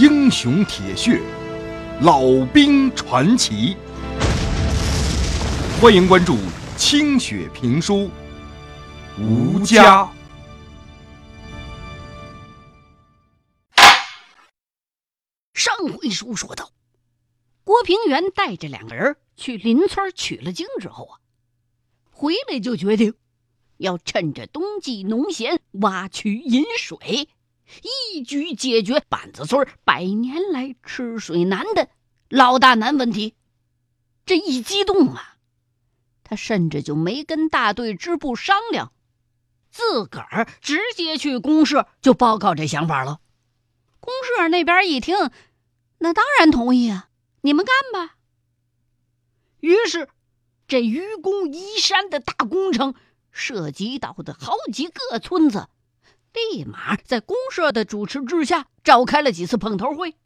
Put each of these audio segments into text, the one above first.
英雄铁血，老兵传奇。欢迎关注清雪评书《吴家》。上回书说到，郭平原带着两个人去邻村取了经之后啊，回来就决定要趁着冬季农闲挖渠引水。一举解决板子村百年来吃水难的老大难问题。这一激动啊，他甚至就没跟大队支部商量，自个儿直接去公社就报告这想法了。公社那边一听，那当然同意啊，你们干吧。于是，这愚公移山的大工程涉及到的好几个村子。立马在公社的主持之下召开了几次碰头会，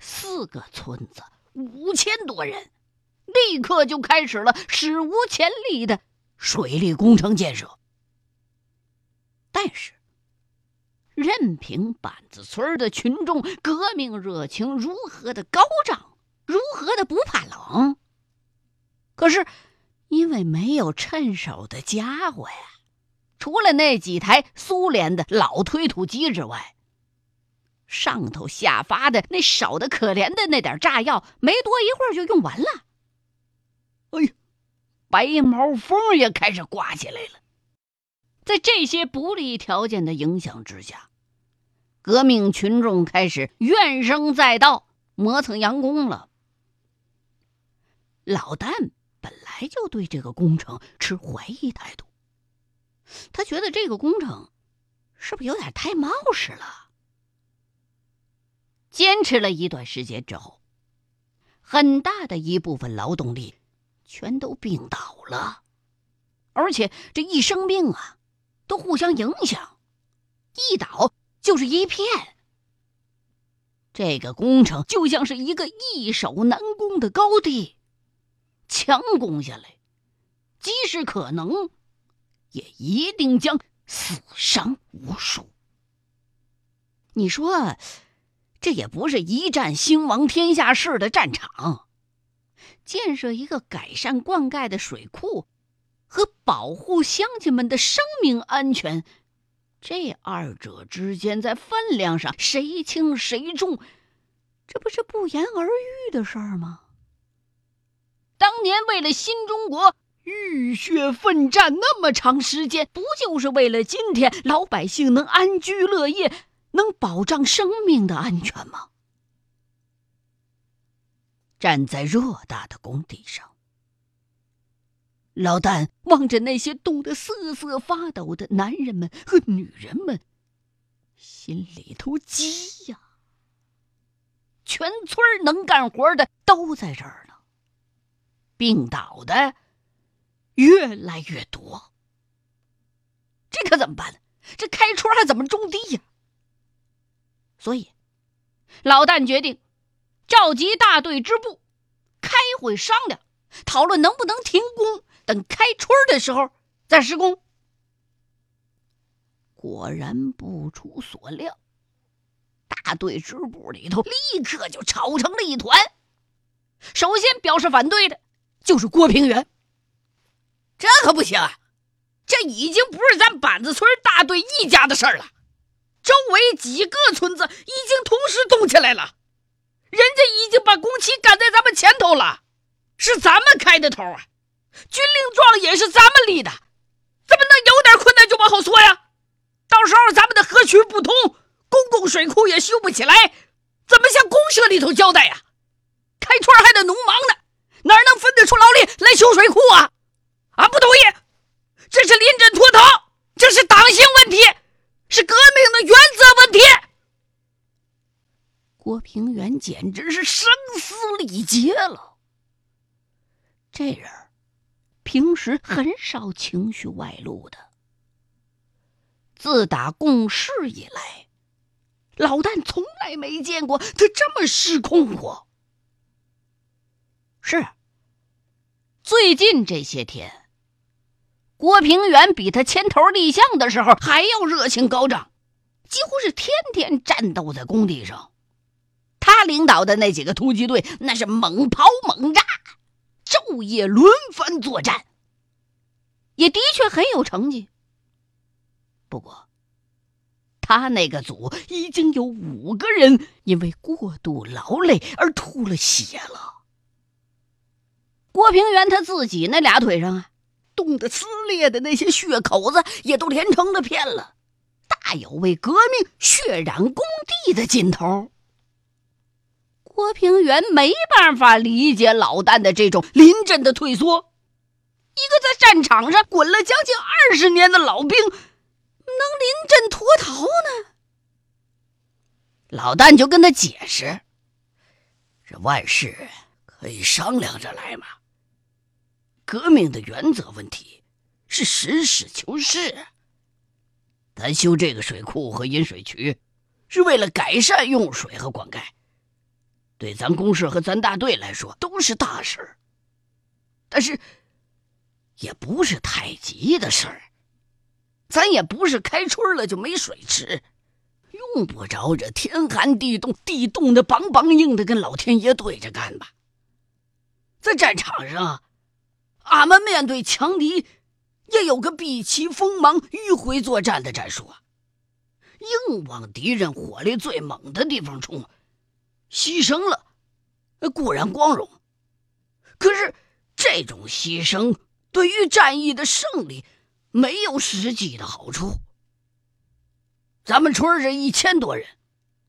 四个村子五千多人，立刻就开始了史无前例的水利工程建设。但是，任凭板子村的群众革命热情如何的高涨，如何的不怕冷，可是因为没有趁手的家伙呀。除了那几台苏联的老推土机之外，上头下发的那少的可怜的那点炸药，没多一会儿就用完了。哎呀，白毛风也开始刮起来了。在这些不利条件的影响之下，革命群众开始怨声载道，磨蹭佯工了。老旦本来就对这个工程持怀疑态度。他觉得这个工程是不是有点太冒失了？坚持了一段时间之后，很大的一部分劳动力全都病倒了，而且这一生病啊，都互相影响，一倒就是一片。这个工程就像是一个易守难攻的高地，强攻下来，即使可能。也一定将死伤无数。你说，这也不是一战兴亡天下事的战场。建设一个改善灌溉的水库，和保护乡亲们的生命安全，这二者之间在分量上谁轻谁重，这不是不言而喻的事儿吗？当年为了新中国。浴血奋战那么长时间，不就是为了今天老百姓能安居乐业，能保障生命的安全吗？站在偌大的工地上，老旦望着那些冻得瑟瑟发抖的男人们和女人们，心里头急呀！全村能干活的都在这儿呢，病倒的。越来越多，这可怎么办呢？这开春还怎么种地呀？所以，老旦决定召集大队支部开会商量，讨论能不能停工，等开春的时候再施工。果然不出所料，大队支部里头立刻就吵成了一团。首先表示反对的就是郭平原。这可不行啊！这已经不是咱板子村大队一家的事儿了，周围几个村子已经同时动起来了，人家已经把工期赶在咱们前头了，是咱们开的头啊！军令状也是咱们立的，怎么能有点困难就往后缩呀？到时候咱们的河渠不通，公共水库也修不起来，怎么向公社里头交代呀？开春还得农忙呢，哪能分得出劳力来修水库啊？俺不同意，这是临阵脱逃，这是党性问题，是革命的原则问题。郭平原简直是声嘶力竭了。这人平时很少情绪外露的，自打共事以来，老旦从来没见过他这么失控过。是，最近这些天。郭平原比他牵头立项的时候还要热情高涨，几乎是天天战斗在工地上，他领导的那几个突击队，那是猛刨猛炸，昼夜轮番作战，也的确很有成绩。不过，他那个组已经有五个人因为过度劳累而吐了血了。郭平原他自己那俩腿上啊，冻得撕裂的那些血口子也都连成了片了，大有为革命血染工地的劲头。郭平原没办法理解老旦的这种临阵的退缩，一个在战场上滚了将近二十年的老兵，能临阵脱逃呢？老旦就跟他解释：“这万事可以商量着来嘛。”革命的原则问题是实事求是。咱修这个水库和引水渠，是为了改善用水和灌溉，对咱公社和咱大队来说都是大事儿。但是，也不是太急的事儿。咱也不是开春了就没水吃，用不着这天寒地冻，地冻的梆梆硬的，跟老天爷对着干吧。在战场上。俺们面对强敌，也有个避其锋芒、迂回作战的战术啊！硬往敌人火力最猛的地方冲，牺牲了固然光荣，可是这种牺牲对于战役的胜利没有实际的好处。咱们村这一千多人，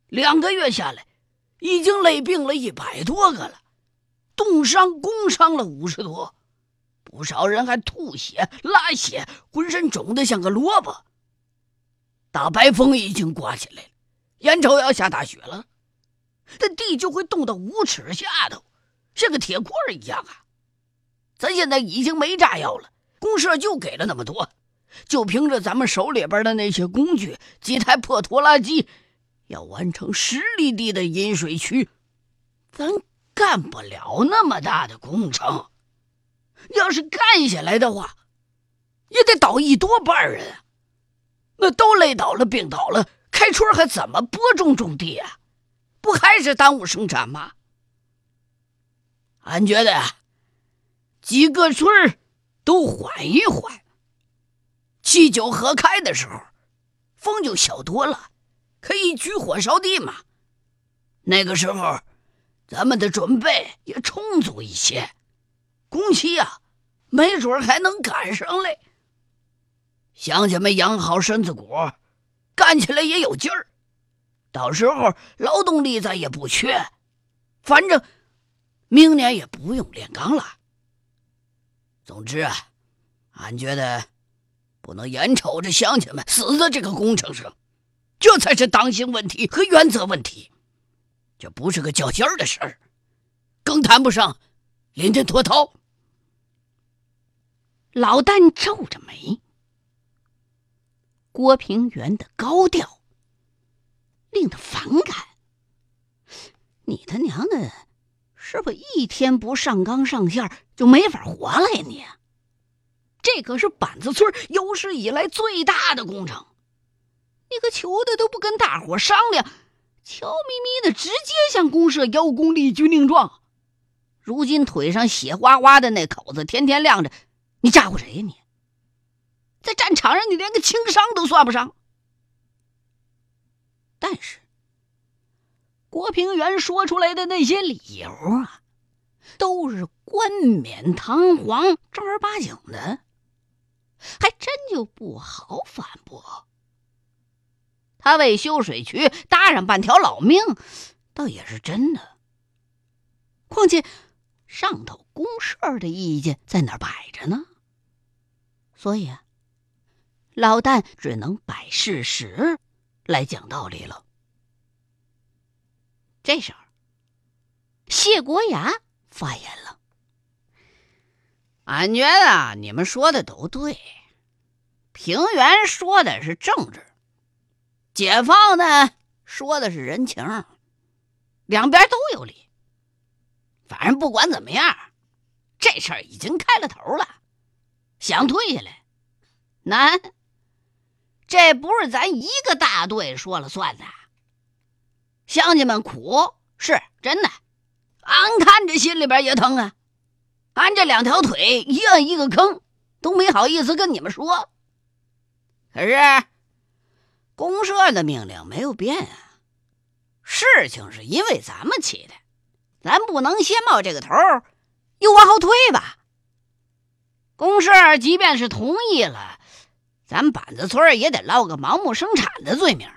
两个月下来，已经累病了一百多个了，冻伤、工伤了五十多。不少人还吐血、拉血，浑身肿得像个萝卜。大白风已经刮起来了，眼瞅要下大雪了，这地就会冻到五尺下头，像个铁棍一样啊！咱现在已经没炸药了，公社就给了那么多，就凭着咱们手里边的那些工具，几台破拖拉机，要完成十里地的引水渠，咱干不了那么大的工程。要是干下来的话，也得倒一多半人，那都累倒了、病倒了，开春还怎么播种种地啊？不还是耽误生产吗？俺觉得呀，几个村都缓一缓，七九合开的时候，风就小多了，可以举火烧地嘛。那个时候，咱们的准备也充足一些。工期呀，没准还能赶上嘞。乡亲们养好身子骨，干起来也有劲儿。到时候劳动力咱也不缺，反正明年也不用炼钢了。总之啊，俺觉得不能眼瞅着乡亲们死在这个工程上，这才是当性问题和原则问题。这不是个较劲儿的事儿，更谈不上。临阵脱逃，老旦皱着眉。郭平原的高调令他反感。你他娘的，是不一天不上纲上线就没法活了呀？你，这可是板子村有史以来最大的工程，你个求的都不跟大伙商量，悄咪咪的直接向公社邀功立军令状。如今腿上血哗哗的那口子天天亮着，你咋呼谁呀？你在战场上你连个轻伤都算不上。但是郭平原说出来的那些理由啊，都是冠冕堂皇、正儿八经的，还真就不好反驳。他为修水渠搭上半条老命，倒也是真的。况且。上头公社的意见在哪儿摆着呢，所以啊，老旦只能摆事实来讲道理了。这时候，谢国牙发言了：“俺觉得你们说的都对，平原说的是政治，解放呢说的是人情，两边都有理。”反正不管怎么样，这事儿已经开了头了。想退下来，难。这不是咱一个大队说了算的。乡亲们苦，是真的，俺看着心里边也疼啊。俺这两条腿一摁一个坑，都没好意思跟你们说。可是公社的命令没有变啊，事情是因为咱们起的，咱不能先冒这个头，又往后退吧。公社即便是同意了，咱板子村也得落个盲目生产的罪名。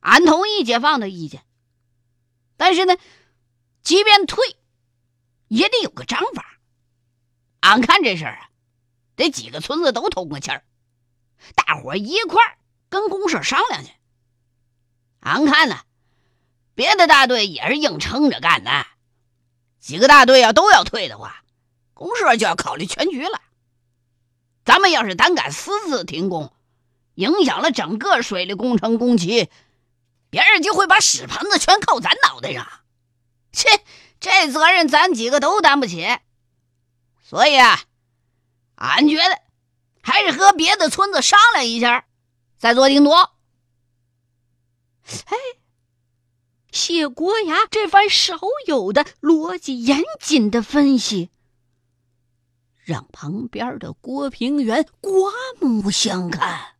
俺同意解放的意见，但是呢，即便退。也得有个章法。俺看这事儿啊，得几个村子都通个气儿，大伙一块儿跟公社商量去。俺看呢，别的大队也是硬撑着干的。几个大队要都要退的话，公社就要考虑全局了。咱们要是胆敢私自停工，影响了整个水利工程工期，别人就会把屎盆子全扣咱脑袋上。切！这责任咱几个都担不起，所以啊，俺觉得还是和别的村子商量一下，再做定夺。哎，谢国牙这番少有的逻辑严谨的分析，让旁边的郭平原刮目相看。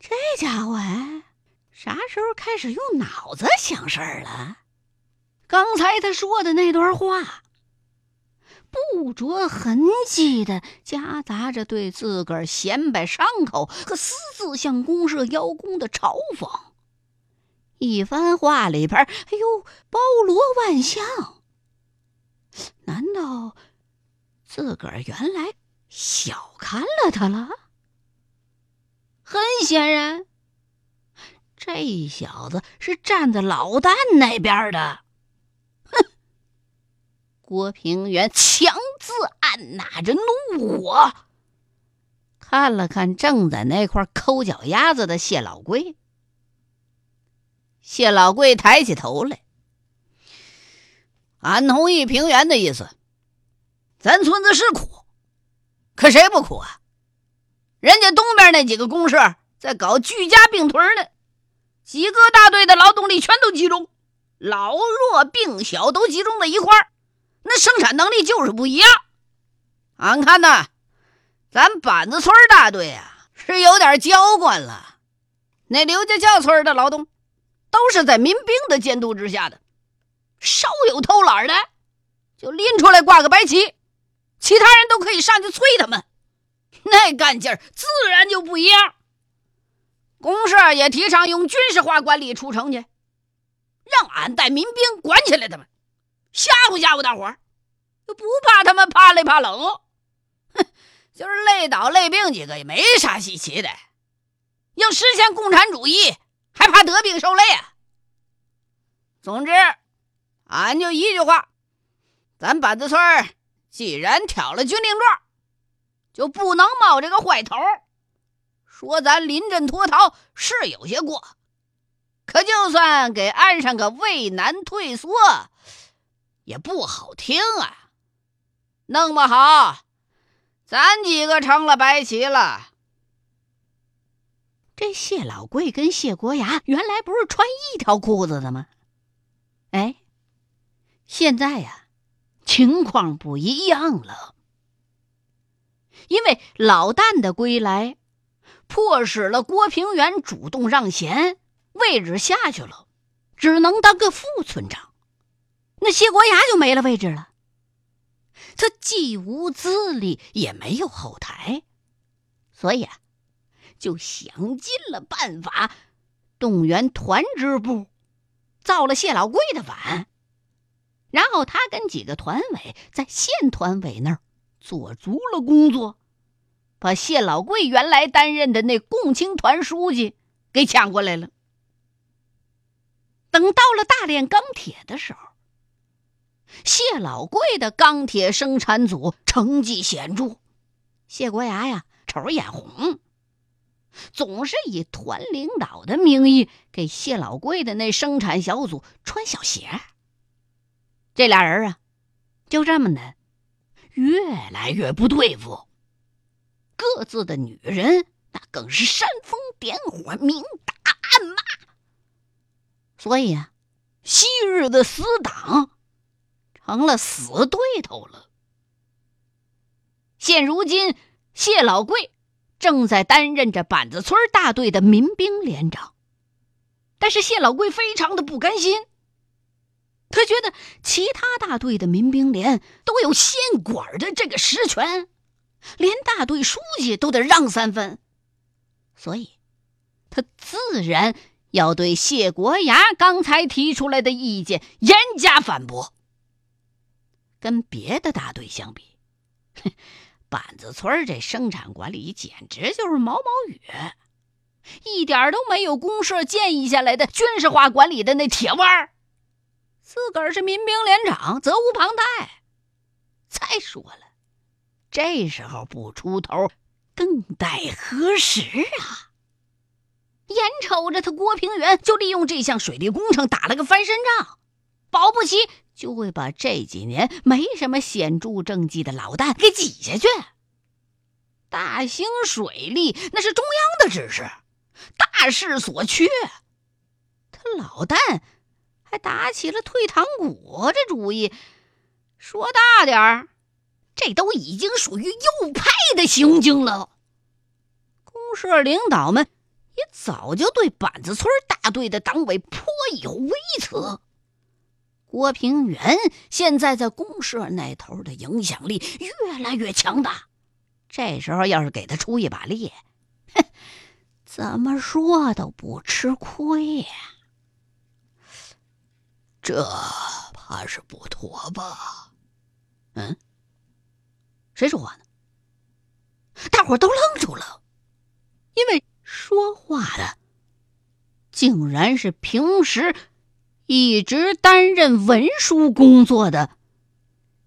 这家伙哎，啥时候开始用脑子想事儿了？刚才他说的那段话，不着痕迹的夹杂着对自个儿显摆伤口和私自向公社邀功的嘲讽，一番话里边，哎呦，包罗万象。难道自个儿原来小看了他了？很显然，这小子是站在老旦那边的。哼郭平原强自按捺着怒火，看了看正在那块抠脚丫子的谢老贵。谢老贵抬起头来：“俺同意平原的意思，咱村子是苦，可谁不苦啊？人家东边那几个公社在搞居家并屯呢，几个大队的劳动力全都集中，老弱病小都集中在一块儿。”那生产能力就是不一样。俺看呐，咱板子村大队啊是有点娇惯了。那刘家桥村的劳动都是在民兵的监督之下的，稍有偷懒的就拎出来挂个白旗，其他人都可以上去催他们。那干劲儿自然就不一样。公社也提倡用军事化管理出城去，让俺带民兵管起来他们。吓唬吓唬大伙儿，又不怕他们怕累怕冷，哼，就是累倒累病几个也没啥稀奇的。要实现共产主义，还怕得病受累啊？总之，俺就一句话：咱板子村既然挑了军令状，就不能冒这个坏头。说咱临阵脱逃是有些过，可就算给安上个畏难退缩。也不好听啊，弄不好，咱几个成了白旗了。这谢老贵跟谢国牙原来不是穿一条裤子的吗？哎，现在呀，情况不一样了，因为老旦的归来，迫使了郭平原主动让贤，位置下去了，只能当个副村长。那谢国牙就没了位置了。他既无资历，也没有后台，所以啊，就想尽了办法动员团支部，造了谢老贵的反。然后他跟几个团委在县团委那儿做足了工作，把谢老贵原来担任的那共青团书记给抢过来了。等到了大炼钢铁的时候。谢老贵的钢铁生产组成绩显著，谢国牙呀瞅着眼红，总是以团领导的名义给谢老贵的那生产小组穿小鞋。这俩人啊，就这么的，越来越不对付。各自的女人那更是煽风点火，明打暗骂。所以啊。昔日的死党成了死对头了。现如今，谢老贵正在担任着板子村大队的民兵连长，但是谢老贵非常的不甘心。他觉得其他大队的民兵连都有县管的这个实权，连大队书记都得让三分，所以他自然要对谢国牙刚才提出来的意见严加反驳。跟别的大队相比，哼 板子村这生产管理简直就是毛毛雨，一点都没有公社建议下来的军事化管理的那铁腕。自个儿是民兵连长，责无旁贷。再说了，这时候不出头，更待何时啊？眼瞅着他郭平原就利用这项水利工程打了个翻身仗，保不齐就会把这几年没什么显著政绩的老旦给挤下去。大兴水利那是中央的指示，大势所趋，他老旦。还打起了退堂鼓这主意，说大点儿，这都已经属于右派的行径了。公社领导们也早就对板子村大队的党委颇有微词。郭平原现在在公社那头的影响力越来越强大，这时候要是给他出一把力，哼，怎么说都不吃亏呀。这怕是不妥吧？嗯，谁说话呢？大伙都愣住了，因为说话的竟然是平时一直担任文书工作的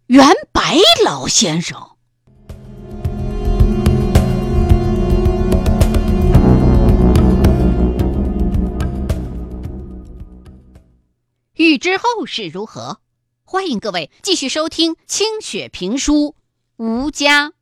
袁白老先生。欲知后事如何，欢迎各位继续收听清雪评书《吴家》。